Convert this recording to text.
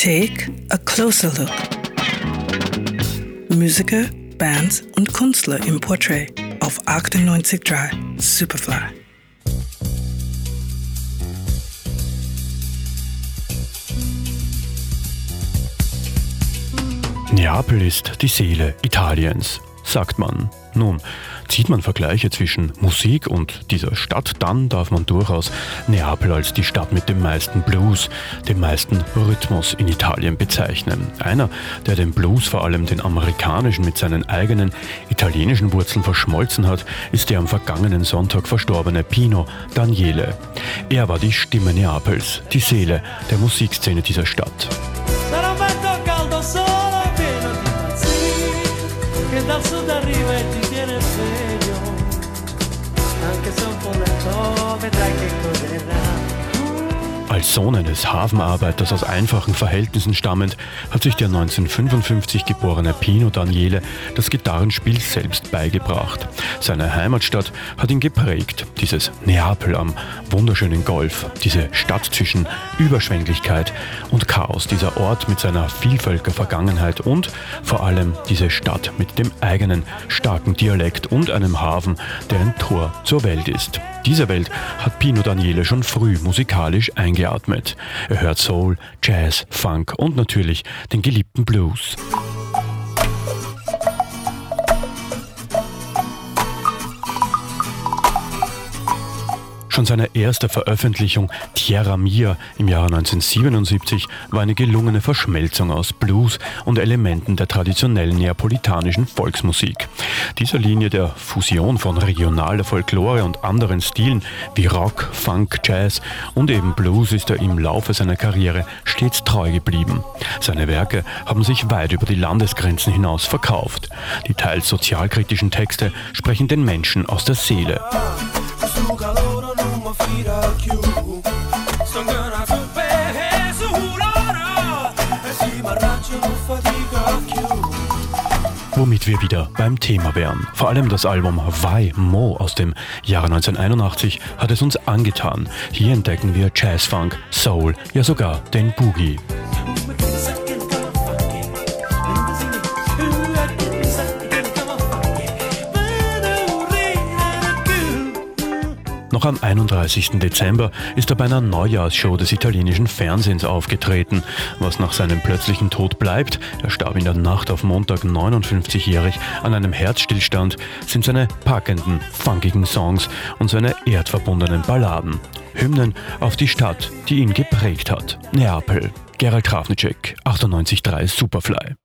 Take a closer look. Musiker, Bands und Künstler im Portrait auf 98.3 Superfly. Neapel ist die Seele Italiens, sagt man. Nun, zieht man Vergleiche zwischen Musik und dieser Stadt, dann darf man durchaus Neapel als die Stadt mit dem meisten Blues, dem meisten Rhythmus in Italien bezeichnen. Einer, der den Blues, vor allem den amerikanischen, mit seinen eigenen italienischen Wurzeln verschmolzen hat, ist der am vergangenen Sonntag verstorbene Pino Daniele. Er war die Stimme Neapels, die Seele der Musikszene dieser Stadt. dal sud arriva e ti que son por love, torre Als Sohn eines Hafenarbeiters aus einfachen Verhältnissen stammend, hat sich der 1955 geborene Pino Daniele das Gitarrenspiel selbst beigebracht. Seine Heimatstadt hat ihn geprägt, dieses Neapel am wunderschönen Golf, diese Stadt zwischen Überschwänglichkeit und Chaos, dieser Ort mit seiner Vielvölker Vergangenheit und vor allem diese Stadt mit dem eigenen starken Dialekt und einem Hafen, der ein Tor zur Welt ist. Diese Welt hat Pino Daniele schon früh musikalisch eingeatmet. Er hört Soul, Jazz, Funk und natürlich den geliebten Blues. Schon seine erste Veröffentlichung Tierra Mia im Jahre 1977 war eine gelungene Verschmelzung aus Blues und Elementen der traditionellen neapolitanischen Volksmusik. Dieser Linie der Fusion von regionaler Folklore und anderen Stilen wie Rock, Funk, Jazz und eben Blues ist er im Laufe seiner Karriere stets treu geblieben. Seine Werke haben sich weit über die Landesgrenzen hinaus verkauft. Die teils sozialkritischen Texte sprechen den Menschen aus der Seele. Womit wir wieder beim Thema wären. Vor allem das Album Why Mo aus dem Jahre 1981 hat es uns angetan. Hier entdecken wir Jazz, Funk, Soul, ja sogar den Boogie. Noch am 31. Dezember ist er bei einer Neujahrsshow des italienischen Fernsehens aufgetreten. Was nach seinem plötzlichen Tod bleibt, er starb in der Nacht auf Montag 59-jährig an einem Herzstillstand, sind seine packenden, funkigen Songs und seine erdverbundenen Balladen. Hymnen auf die Stadt, die ihn geprägt hat. Neapel. Gerald Krafnicek, 98.3 Superfly.